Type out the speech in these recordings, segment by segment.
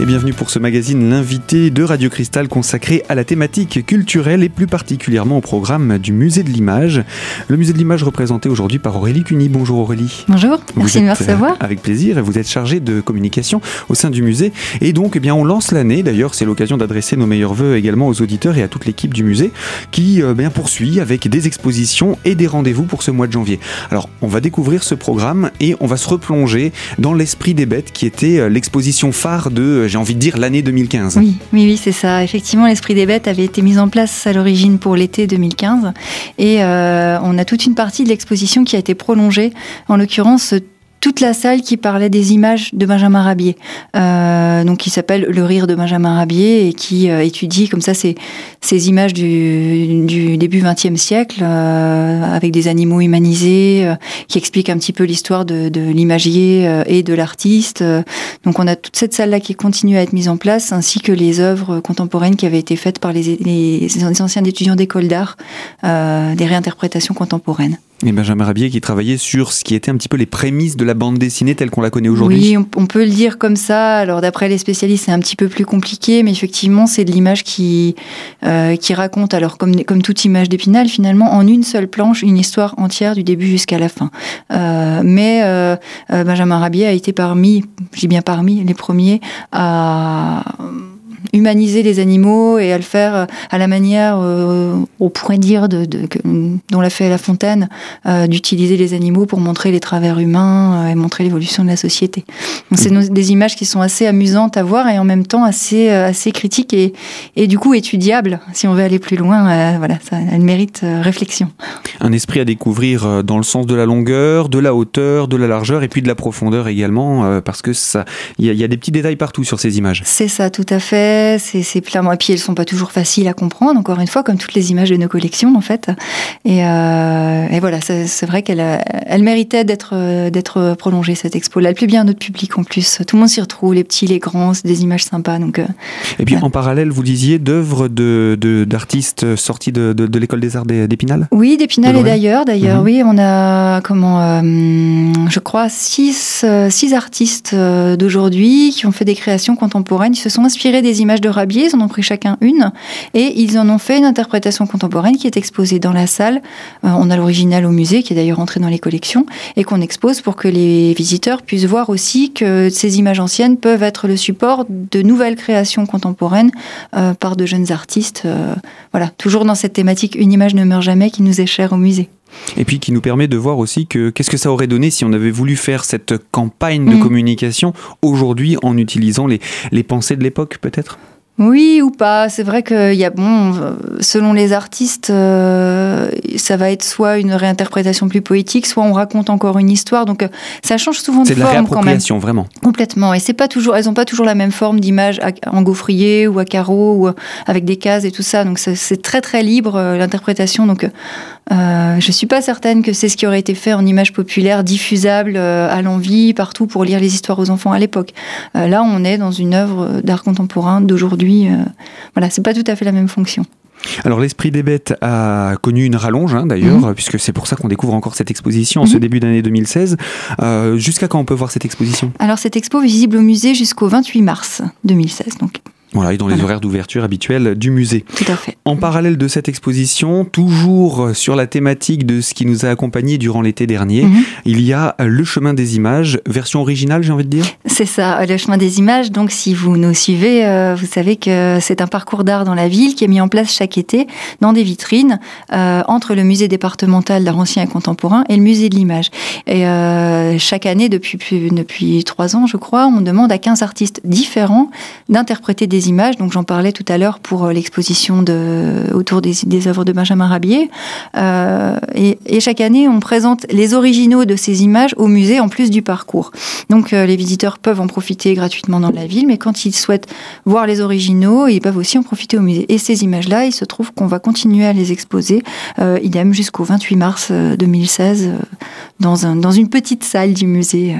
et bienvenue pour ce magazine L'invité de Radio Cristal consacré à la thématique culturelle et plus particulièrement au programme du Musée de l'Image. Le Musée de l'Image représenté aujourd'hui par Aurélie Cuny. Bonjour Aurélie. Bonjour, merci de me recevoir. Avec plaisir, vous êtes chargée de communication au sein du musée et donc eh bien, on lance l'année. D'ailleurs, c'est l'occasion d'adresser nos meilleurs voeux également aux auditeurs et à toute l'équipe du musée qui euh, bien, poursuit avec des expositions et des rendez-vous pour ce mois de janvier. Alors, on va découvrir ce programme et on va se replonger dans l'esprit des bêtes qui était euh, l'exposition phare de j'ai envie de dire, l'année 2015. Oui, oui, oui c'est ça. Effectivement, l'Esprit des Bêtes avait été mis en place à l'origine pour l'été 2015. Et euh, on a toute une partie de l'exposition qui a été prolongée. En l'occurrence, toute la salle qui parlait des images de Benjamin Rabier, euh, donc qui s'appelle Le rire de Benjamin Rabier et qui euh, étudie comme ça ces, ces images du, du début XXe siècle euh, avec des animaux humanisés, euh, qui explique un petit peu l'histoire de, de l'imagier euh, et de l'artiste. Donc on a toute cette salle-là qui continue à être mise en place, ainsi que les œuvres contemporaines qui avaient été faites par les, les anciens étudiants d'école d'art, des réinterprétations contemporaines. Et Benjamin Rabier qui travaillait sur ce qui était un petit peu les prémices de la bande dessinée telle qu'on la connaît aujourd'hui. Oui, on, peut le dire comme ça. Alors d'après les spécialistes, c'est un petit peu plus compliqué, mais effectivement, c'est de l'image qui euh, qui raconte, alors comme comme toute image d'Épinal, finalement, en une seule planche, une histoire entière du début jusqu'à la fin. Euh, mais euh, Benjamin Rabier a été parmi, j'ai bien parmi les premiers à humaniser les animaux et à le faire euh, à la manière, euh, on pourrait dire, de, de, dont l'a fait La Fontaine, euh, d'utiliser les animaux pour montrer les travers humains euh, et montrer l'évolution de la société. C'est mmh. des images qui sont assez amusantes à voir et en même temps assez, assez critiques et, et du coup étudiables. Si on veut aller plus loin, voilà, ça, elle mérite réflexion. Un esprit à découvrir dans le sens de la longueur, de la hauteur, de la largeur et puis de la profondeur également, parce que ça, il y, y, a des petits détails partout sur ces images. C'est ça, tout à fait c'est clairement. Et puis elles sont pas toujours faciles à comprendre, encore une fois, comme toutes les images de nos collections en fait. Et, euh, et voilà, c'est vrai qu'elle elle méritait d'être d'être prolongée cette expo. Là, elle plaît bien à notre public en plus. Tout le monde s'y retrouve, les petits, les grands, c'est des images sympas. Donc. Euh, et puis en parallèle, vous disiez d'œuvres de d'artistes sortis de, de, de l'école des arts d'Épinal? Oui, d'Épinal et d'ailleurs. D'ailleurs, mm -hmm. oui, on a comment, euh, je crois, six six artistes euh, d'aujourd'hui qui ont fait des créations contemporaines. Ils se sont inspirés des images de Rabier, ils en ont pris chacun une, et ils en ont fait une interprétation contemporaine qui est exposée dans la salle. Euh, on a l'original au musée, qui est d'ailleurs entré dans les collections, et qu'on expose pour que les visiteurs puissent voir aussi que ces images anciennes peuvent être le support de nouvelles créations contemporaines euh, par de jeunes artistes. Euh, voilà, toujours dans cette thématique Une image ne meurt jamais qui nous est chère au musée. Et puis qui nous permet de voir aussi que qu'est-ce que ça aurait donné si on avait voulu faire cette campagne de mmh. communication aujourd'hui en utilisant les, les pensées de l'époque peut-être? Oui ou pas. C'est vrai qu'il y a bon, selon les artistes, euh, ça va être soit une réinterprétation plus poétique, soit on raconte encore une histoire. Donc euh, ça change souvent de, de forme quand même. vraiment. Complètement. Et c'est pas toujours, elles ont pas toujours la même forme d'image en gaufrier ou à carreau ou avec des cases et tout ça. Donc c'est très très libre euh, l'interprétation. Donc euh, je suis pas certaine que c'est ce qui aurait été fait en image populaire, diffusable euh, à l'envie partout pour lire les histoires aux enfants à l'époque. Euh, là, on est dans une œuvre d'art contemporain d'aujourd'hui. Euh, voilà, c'est pas tout à fait la même fonction. Alors l'esprit des bêtes a connu une rallonge hein, d'ailleurs, mmh. puisque c'est pour ça qu'on découvre encore cette exposition en mmh. ce début d'année 2016. Euh, Jusqu'à quand on peut voir cette exposition? Alors cette expo visible au musée jusqu'au 28 mars 2016. Donc voilà, et dans les voilà. horaires d'ouverture habituels du musée. Tout à fait. En parallèle de cette exposition, toujours sur la thématique de ce qui nous a accompagnés durant l'été dernier, mm -hmm. il y a Le chemin des images, version originale, j'ai envie de dire C'est ça, Le chemin des images. Donc, si vous nous suivez, euh, vous savez que c'est un parcours d'art dans la ville qui est mis en place chaque été dans des vitrines euh, entre le musée départemental d'art ancien et contemporain et le musée de l'image. Et euh, chaque année, depuis, depuis trois ans, je crois, on demande à 15 artistes différents d'interpréter des images. Donc j'en parlais tout à l'heure pour euh, l'exposition de, autour des, œuvres de Benjamin Rabier. Euh, et, chaque année, on présente les originaux de ces images au musée en plus du parcours. Donc euh, les visiteurs peuvent en profiter gratuitement dans la ville, mais quand ils souhaitent voir les originaux, ils peuvent aussi en profiter au musée. Et ces images-là, il se trouve qu'on va continuer à les exposer, idem jusqu'au 28 mars 2016, euh, dans, un, dans une petite salle du musée.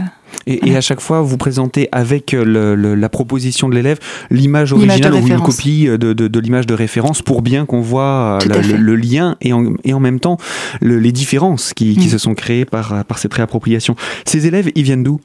Et, à chaque fois, vous présentez avec la proposition de l'élève l'image originale ou une copie de, l'image de référence pour bien qu'on voit le, lien et en, et en, même temps les différences qui, qui, mm. se sont créées par, par cette réappropriation. Ces élèves, ils viennent d'où?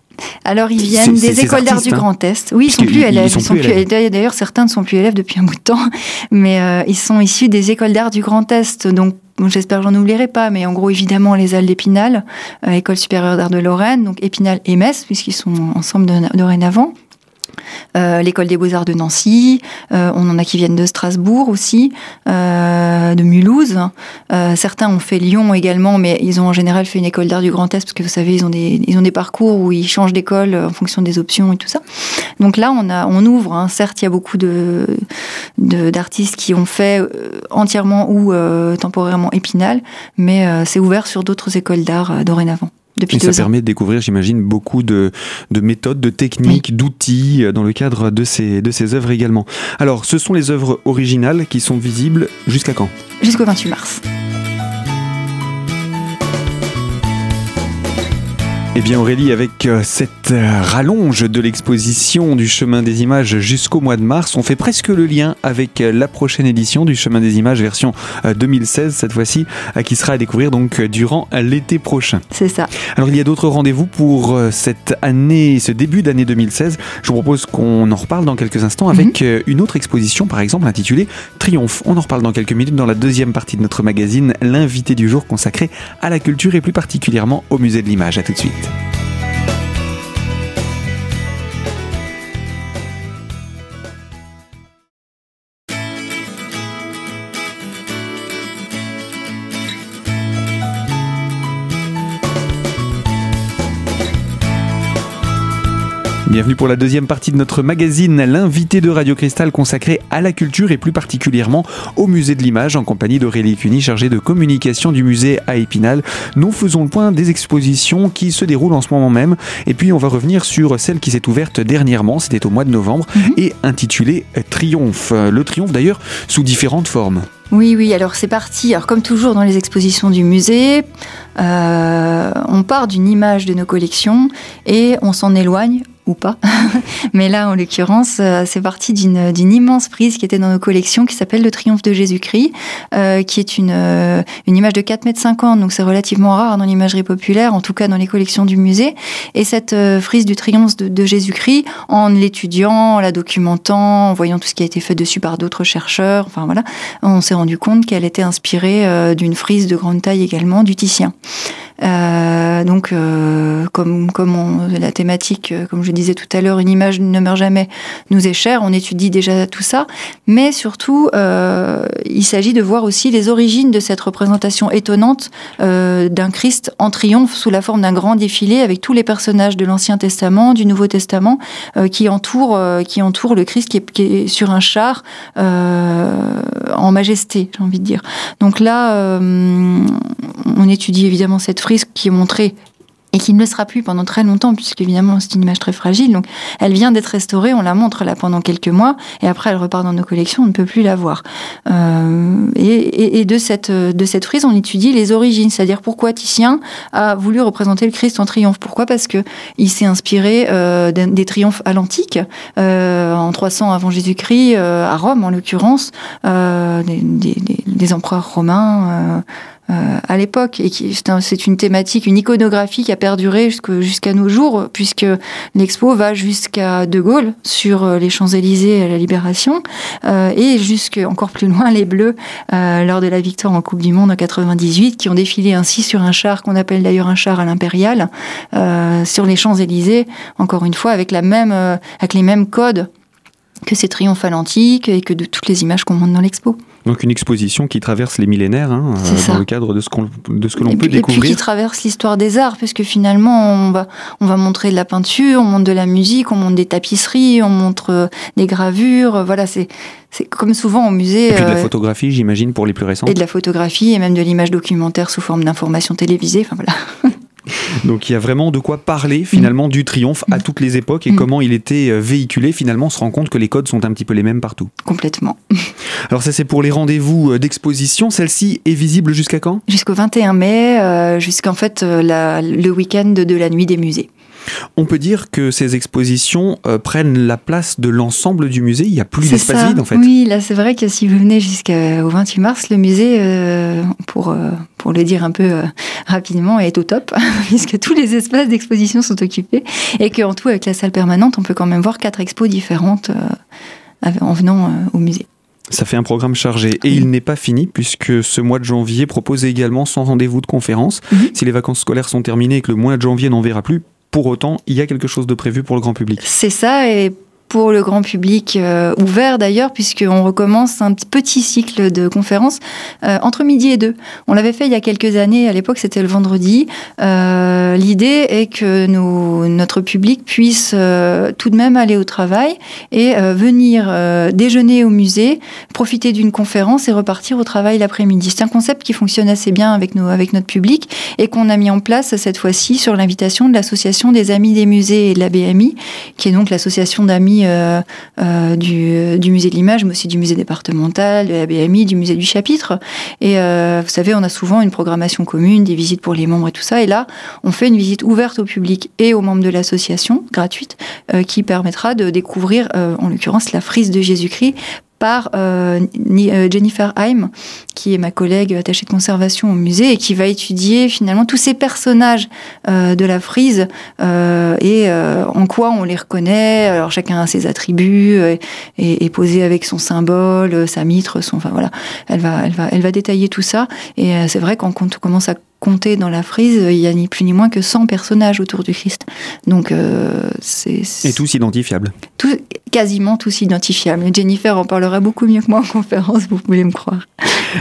Alors ils viennent des écoles d'art du hein. Grand Est. Oui, ils sont plus élèves. D'ailleurs, certains ne sont plus élèves depuis un bout de temps, mais euh, ils sont issus des écoles d'art du Grand Est. Donc j'espère que j'en oublierai pas, mais en gros évidemment les Halles d'Épinal, euh, École supérieure d'art de Lorraine, donc Épinal et Metz, puisqu'ils sont ensemble dorénavant. Euh, l'école des beaux-arts de Nancy, euh, on en a qui viennent de Strasbourg aussi, euh, de Mulhouse. certains ont fait Lyon également, mais ils ont en général fait une école d'art du Grand Est parce que vous savez, ils ont des, ils ont des parcours où ils changent d'école en fonction des options et tout ça. Donc là, on, a, on ouvre. Hein. Certes, il y a beaucoup de, d'artistes qui ont fait entièrement ou temporairement Épinal, mais c'est ouvert sur d'autres écoles d'art dorénavant. Et ça permet de découvrir, j'imagine, beaucoup de, méthodes, de techniques, d'outils euh, dans le cadre de ces, de ces œuvres également. Alors, ce sont les œuvres originales qui sont visibles jusqu'à quand? Jusqu'au 28 mars. Eh bien Aurélie, avec euh, cette euh, rallonge de l'exposition du chemin des images jusqu'au mois de mars, on fait presque le lien avec euh, la prochaine édition du chemin des images version 2016 cette fois-ci, qui sera à découvrir donc durant l'été prochain. C'est ça. Alors il y a d'autres rendez-vous pour cette année, ce début d'année 2016. Je vous propose qu'on en reparle dans quelques instants avec mhm. une autre exposition par exemple intitulée Triomphe. On en reparle dans quelques minutes dans la deuxième partie de notre magazine, l'invité du jour consacré à la culture et plus particulièrement au musée de l'image. À tout de suite. Bye. Bienvenue pour la deuxième partie de notre magazine, l'invité de Radio Cristal consacré à la culture et plus particulièrement au musée de l'image en compagnie d'Aurélie Cuny, chargée de communication du musée à Épinal. Nous faisons le point des expositions qui se déroulent en ce moment même et puis on va revenir sur celle qui s'est ouverte dernièrement, c'était au mois de novembre, mhm. et intitulée Triomphe. Le triomphe d'ailleurs sous différentes formes. Oui, oui, alors c'est parti. Alors comme toujours dans les expositions du musée, euh, on part d'une image de nos collections et on s'en éloigne ou pas. Mais là, en l'occurrence, euh, c'est parti d'une immense prise qui était dans nos collections qui s'appelle Le Triomphe de Jésus-Christ, euh, qui est une, euh, une image de 4 mètres 50, donc c'est relativement rare dans l'imagerie populaire, en tout cas dans les collections du musée. Et cette frise du Triomphe de, Jésus-Christ, en l'étudiant, en la documentant, en voyant tout ce qui a été fait dessus par d'autres chercheurs, enfin voilà, on s'est rendu compte qu'elle était inspirée d'une frise de grande taille également du Titien. Euh, donc, euh, comme, la thématique, euh, comme je disais tout à l'heure, une image ne meurt jamais, nous est chère. On étudie déjà tout ça, mais surtout, il s'agit de voir aussi les origines de cette représentation étonnante d'un Christ en triomphe sous la forme d'un grand défilé avec tous les personnages de l'Ancien Testament, du Nouveau Testament, qui entourent qui entoure le Christ qui est, qui est sur un char en majesté, j'ai envie de dire. Donc là, on étudie évidemment cette frise qui est montrée et qui ne le sera plus pendant très longtemps, puisque évidemment c'est une image très fragile. Donc elle vient d'être restaurée, on la montre là pendant quelques mois, et après elle repart dans nos collections, on ne peut plus la voir. Euh, et, de cette de cette frise, on étudie les origines, c'est-à-dire pourquoi Titien a voulu représenter le Christ en triomphe. Pourquoi? Parce que il s'est inspiré euh, des, triomphes à l'antique, euh, en 300 avant Jésus-Christ, à Rome en l'occurrence, des, empereurs romains. Euh, à l'époque et c'est une thématique, une iconographie qui a perduré jusqu'à nos jours puisque l'expo va jusqu'à De Gaulle sur euh, les Champs-Élysées à la Libération euh, et jusque encore plus loin les Bleus lors de la victoire en Coupe du Monde en 98 qui ont défilé ainsi sur un char qu'on appelle d'ailleurs un char à l'impérial sur les Champs-Élysées encore une fois avec la même avec les mêmes codes que ces triomphes à l'antique et que de toutes les images qu'on montre dans l'expo. Donc une exposition qui traverse les millénaires hein, euh, dans le cadre de ce, qu'on, de ce que l'on peut découvrir. Et puis qui traverse l'histoire des arts, puisque finalement on va, on va montrer de la peinture, on montre de la musique, on montre des tapisseries, on montre euh, des gravures. Euh, voilà, c'est, c'est comme souvent au musée. Et puis de la photographie, j'imagine, pour les plus récents. Et de la photographie et même de l'image documentaire sous forme d'information télévisée. Enfin voilà. Donc il y a vraiment de quoi parler finalement du triomphe à toutes les époques et mm. comment il était euh, véhiculé. Finalement, on se rend compte que les codes sont un petit peu les mêmes partout. Complètement. Alors ça c'est pour les rendez-vous euh, d'exposition. Celle-ci est visible jusqu'à quand? Jusqu'au 21 mai, euh, jusqu'en fait le week-end de la nuit des musées. On peut dire que ces expositions euh, prennent la place de l'ensemble du musée. Il n'y a plus d'espace vide en fait. Oui, là c'est vrai que si vous venez jusqu'au 28 mars, le musée, euh, pour, euh, pour le dire un peu rapidement, est au top, puisque tous les espaces d'exposition sont occupés et qu'en tout, avec la salle permanente, on peut quand même voir quatre expos différentes en venant au musée. Ça fait un programme chargé et il n'est pas fini puisque ce mois de janvier propose également son rendez-vous de conférence. Mhm. Si les vacances scolaires sont terminées et que le mois de janvier n'en verra plus, pour autant, il y a quelque chose de prévu pour le grand public. C'est ça, et pour le grand public euh, ouvert d'ailleurs, puisqu'on recommence un petit cycle de conférences euh, entre midi et deux. On l'avait fait il y a quelques années, à l'époque c'était le vendredi. Euh, l'idée est que notre public puisse tout de même aller au travail et venir déjeuner au musée, profiter d'une conférence et repartir au travail l'après-midi. C'est un concept qui fonctionne assez bien avec, nos, avec notre public et qu'on a mis en place cette fois-ci sur l'invitation de l'Association des Amis des Musées et de la BMI, qui est donc l'association d'amis euh, euh, du, musée de l'image, mais aussi du musée départemental, de la BMI, du musée du chapitre. Et euh, vous savez, on a souvent une programmation commune, des visites pour les membres et tout ça. Et là, on fait une visite ouverte au public et aux membres de l'association, gratuite, qui permettra de découvrir, en l'occurrence, la frise de Jésus-Christ par euh, euh, Jennifer Heim, qui est ma collègue attachée de conservation au musée et qui va étudier finalement tous ces personnages euh, de la frise et en quoi on les reconnaît. Alors chacun a ses attributs et, posé avec son symbole, sa mitre, son. Enfin voilà, elle va, elle va, elle va détailler tout ça. Et c'est vrai quand on commence à compter dans la frise, il y a ni plus ni moins que 100 personnages autour du Christ. Donc euh, c'est et tous identifiables. Tout, quasiment tous identifiables. Jennifer en parlera beaucoup mieux que moi en conférence, vous pouvez me croire.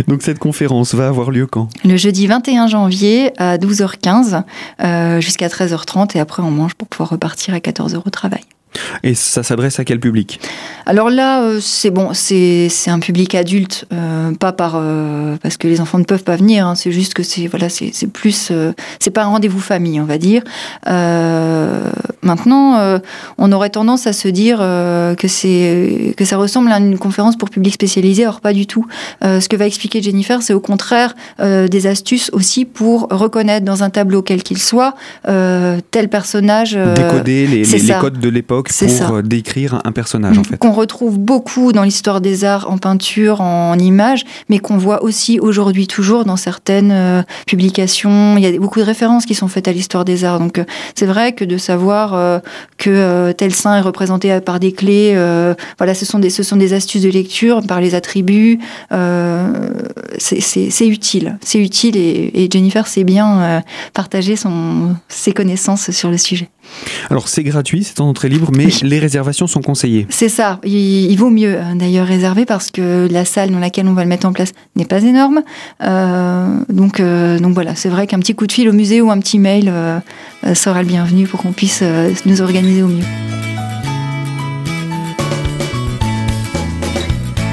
Donc cette conférence va avoir lieu quand? Le jeudi 21 janvier à 12h15 euh, jusqu'à 13h30 et après on mange pour pouvoir repartir à 14h au travail. Et ça s'adresse à quel public? Alors là, euh, c'est bon, c'est un public adulte, euh, pas par euh, parce que les enfants ne peuvent pas venir. Hein, c'est juste que c'est voilà, c'est plus, c'est pas un rendez-vous famille, on va dire. maintenant, on aurait tendance à se dire que c'est que ça ressemble à une conférence pour public spécialisé. Or, pas du tout. ce que va expliquer Jennifer, c'est au contraire des astuces aussi pour reconnaître dans un tableau quel qu'il soit tel personnage. Décoder les, les codes de l'époque pour euh, décrire un personnage en fait. Qu'on retrouve beaucoup dans l'histoire des arts, en peinture, en images, mais qu'on voit aussi aujourd'hui toujours dans certaines euh, publications. Il y a beaucoup de références qui sont faites à l'histoire des arts. Donc euh, c'est vrai que de savoir que tel saint est représenté par des clés, voilà, ce sont des, ce sont des astuces de lecture par les attributs. c'est utile, c'est utile et, et Jennifer sait bien partager son, ses connaissances sur le sujet. Alors c'est gratuit, c'est en entrée libre, mais les réservations sont conseillées. C'est ça. Il, vaut mieux euh, d'ailleurs réserver parce que la salle dans laquelle on va le mettre en place n'est pas énorme. Euh, donc, euh, donc voilà, c'est vrai qu'un petit coup de fil au musée ou un petit mail sera le bienvenu pour qu'on puisse nous organiser au mieux.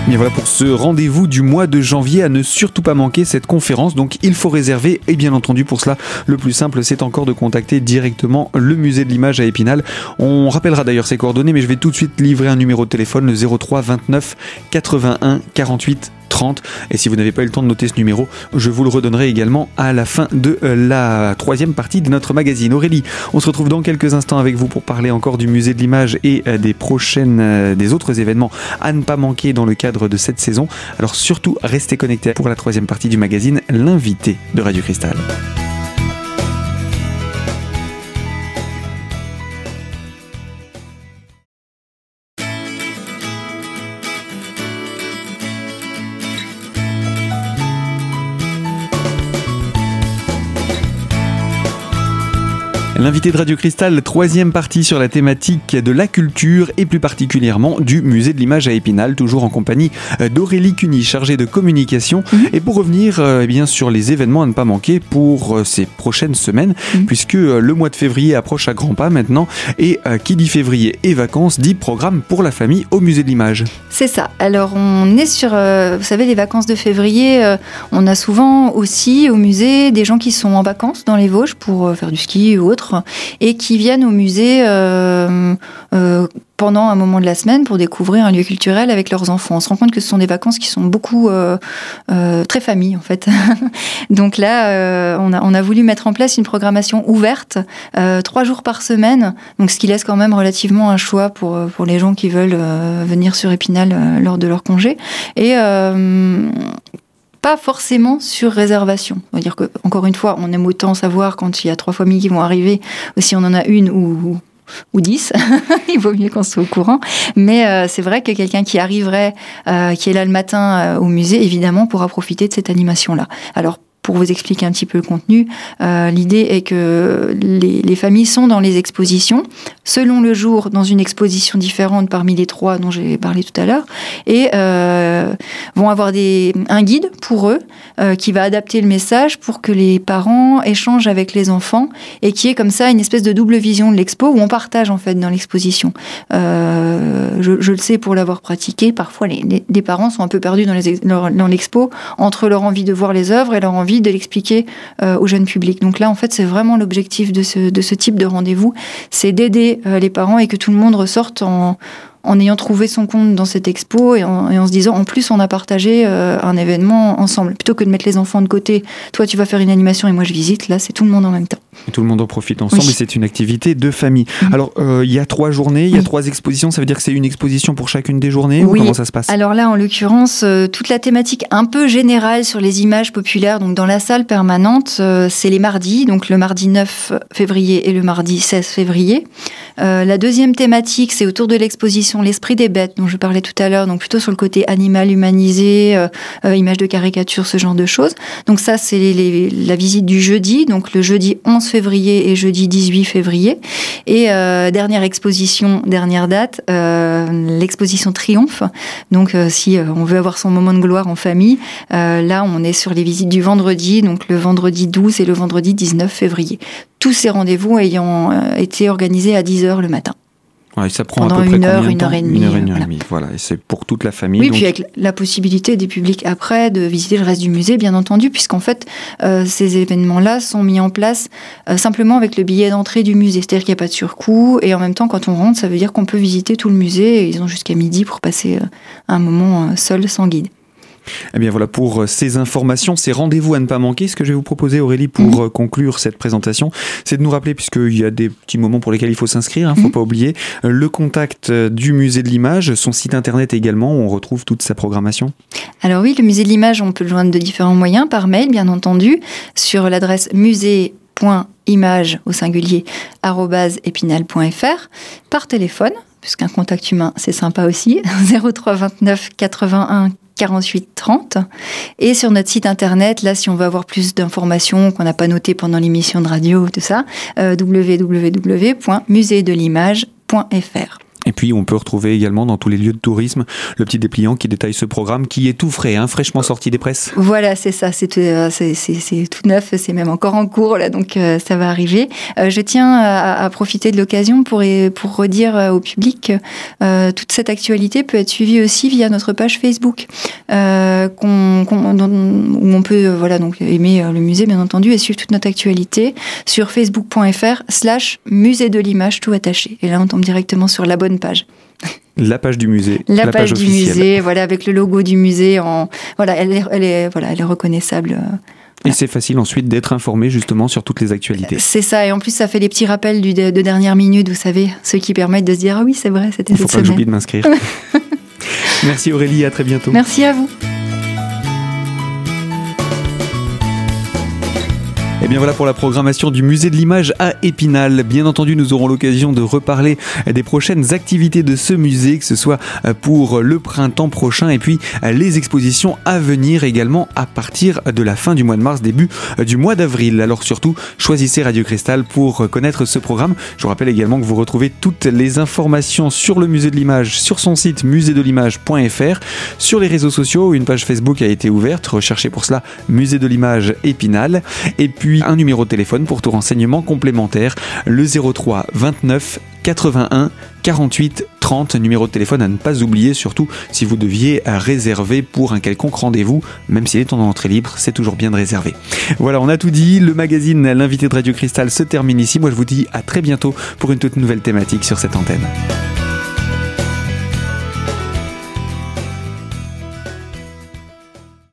Bien voilà pour ce rendez-vous du mois de janvier à ne surtout pas manquer cette conférence. Donc il faut réserver et bien entendu pour cela le plus simple c'est encore de contacter directement le musée de l'image à Épinal. On rappellera d'ailleurs ses coordonnées mais je vais tout de suite livrer un numéro de téléphone le 03 29 81 48 30. Et si vous n'avez pas eu le temps de noter ce numéro, je vous le redonnerai également à la fin de euh, la troisième partie de notre magazine. Aurélie, on se retrouve dans quelques instants avec vous pour parler encore du musée de l'image et euh, des prochaines, euh, des autres événements à ne pas manquer dans le cadre de cette saison. Alors surtout, restez connectés pour la troisième partie du magazine, l'invité de Radio Cristal. L'invité de Radio Cristal, troisième partie sur la thématique de la culture et plus particulièrement du musée de l'image à Épinal, toujours en compagnie euh, d'Aurélie Cuny, chargée de communication. Mhm. Et pour revenir euh, eh bien, sur les événements à ne pas manquer pour euh, ces prochaines semaines, mhm. puisque le mois de février approche à grands pas maintenant, et qui dit février et vacances dit programme pour la famille au musée de l'image. C'est ça. Alors on est sur, vous savez, les vacances de février, on a souvent aussi au musée des gens qui sont en vacances dans les Vosges pour faire du ski ou autre. Et qui viennent au musée pendant un moment de la semaine pour découvrir un lieu culturel avec leurs enfants. On se rend compte que ce sont des vacances qui sont beaucoup très famille en fait. Donc là, on, a, on a voulu mettre en place une programmation ouverte, trois jours par semaine, donc ce qui laisse quand même relativement un choix pour, pour les gens qui veulent venir sur Épinal lors de leur congé. Et pas forcément sur réservation. On va dire que, encore une fois, on aime autant savoir quand il y a trois familles qui vont arriver, si on en a une ou, ou dix, il vaut mieux qu'on soit au courant. Mais euh, c'est vrai que quelqu'un qui arriverait, euh, qui est là le matin euh, au musée, évidemment, pourra profiter de cette animation-là. Alors, pour vous expliquer un petit peu le contenu, euh, l'idée est que les, familles sont dans les expositions, selon le jour, dans une exposition différente parmi les trois dont j'ai parlé tout à l'heure, et euh, vont avoir un guide pour eux euh, qui va adapter le message pour que les parents échangent avec les enfants et qui est comme ça une espèce de double vision de l'expo où on partage en fait dans l'exposition. Je, le sais pour l'avoir pratiqué, parfois les, les, parents sont un peu perdus dans l'expo entre leur envie de voir les œuvres et leur envie de l'expliquer euh, au jeune public. Donc là, en fait, c'est vraiment l'objectif de ce, type de rendez-vous, c'est d'aider euh, les parents et que tout le monde ressorte en, ayant trouvé son compte dans cette expo et en, se disant en plus on a partagé euh, un événement ensemble. Plutôt que de mettre les enfants de côté toi tu vas faire une animation et moi je visite. Là c'est tout le monde en même temps tout le monde en profite ensemble et c'est une activité de famille. Mhm. alors euh, il y a trois journées il y a trois expositions ça veut dire que c'est une exposition pour chacune des journées ou comment ça se passe? Alors là en l'occurrence euh, toute la thématique un peu générale sur les images populaires donc dans la salle permanente c'est les mardis donc le mardi 9 février et le mardi 16 février. La deuxième thématique c'est autour de l'exposition l'esprit des bêtes dont je parlais tout à l'heure, donc plutôt sur le côté animal humanisé, euh, euh, image de caricature, ce genre de choses. Donc ça, c'est la visite du jeudi, donc le jeudi 11 février et jeudi 18 février. Et euh, dernière exposition, dernière date, l'exposition Triomphe. Donc si on veut avoir son moment de gloire en famille, là on est sur les visites du vendredi, donc le vendredi 12 et le vendredi 19 février. Tous ces rendez-vous ayant été organisés à 10h le matin ça prend Pendant à peu près une heure, une heure et demie. Une heure et demie, voilà. Et c'est pour toute la famille. Oui, puis avec la possibilité des publics après de visiter le reste du musée, bien entendu, puisqu'en fait, euh, ces événements-là sont mis en place euh, simplement avec le billet d'entrée du musée. C'est-à-dire qu'il n'y a pas de surcoût. Et en même temps, quand on rentre, ça veut dire qu'on peut visiter tout le musée. Et ils ont jusqu'à midi pour passer euh, un moment seul, sans guide. Eh bien voilà pour euh, ces informations, ces rendez-vous à ne pas manquer. Ce que je vais vous proposer, Aurélie, pour mhm. euh, conclure cette présentation, c'est de nous rappeler, puisqu'il y a des petits moments pour lesquels il faut s'inscrire, il hein, ne faut mhm. pas oublier, euh, le contact du musée de l'image, son site internet également, où on retrouve toute sa programmation. Alors oui, le musée de l'image, on peut le joindre de différents moyens, par mail bien entendu, sur l'adresse musée.image au singulier épinal.fr, par téléphone, puisqu'un contact humain c'est sympa aussi, 03 29 81 48 30. Et sur notre site internet, là, si on veut avoir plus d'informations qu'on n'a pas notées pendant l'émission de radio, tout ça, euh. Et puis on peut retrouver également dans tous les lieux de tourisme le petit dépliant qui détaille ce programme qui est tout frais, hein, fraîchement sorti des presses. Voilà, c'est ça, c'est tout, euh, neuf, c'est même encore en cours là, donc euh, ça va arriver. Euh, je tiens à, profiter de l'occasion pour, pour redire au public que toute cette actualité peut être suivie aussi via notre page Facebook, où on peut voilà donc aimer le musée bien entendu et suivre toute notre actualité sur facebook.fr/slash musée de l'image tout attaché. Et là on tombe directement sur la page. La page du musée. La, page, du musée, voilà, avec le logo du musée. En, voilà, elle est, elle est, voilà, elle est reconnaissable. Euh, et c'est facile ensuite d'être informé justement sur toutes les actualités. C'est ça, et en plus ça fait des petits rappels du, de, dernière minute, vous savez, ceux qui permettent de se dire ah oui c'est vrai, c'était cette semaine. Il faut pas que j'oublie de m'inscrire. Merci Aurélie, à très bientôt. Merci à vous. Bien voilà pour la programmation du musée de l'image à Épinal. Bien entendu, nous aurons l'occasion de reparler des prochaines activités de ce musée, que ce soit pour le printemps prochain et puis les expositions à venir également à partir de la fin du mois de mars, début du mois d'avril. Alors surtout, choisissez Radio Cristal pour connaître ce programme. Je vous rappelle également que vous retrouvez toutes les informations sur le musée de l'image sur son site muséedelimage.fr. Sur les réseaux sociaux, une page Facebook a été ouverte. Recherchez pour cela Musée de l'image Épinal. Et puis un numéro de téléphone pour tout renseignement complémentaire, le 03 29 81 48 30. 30, numéro de téléphone à ne pas oublier, surtout si vous deviez réserver pour un quelconque rendez-vous, même s'il est en entrée libre, c'est toujours bien de réserver. Voilà, on a tout dit, le magazine L'invité de Radio Cristal se termine ici. Moi je vous dis à très bientôt pour une toute nouvelle thématique sur cette antenne.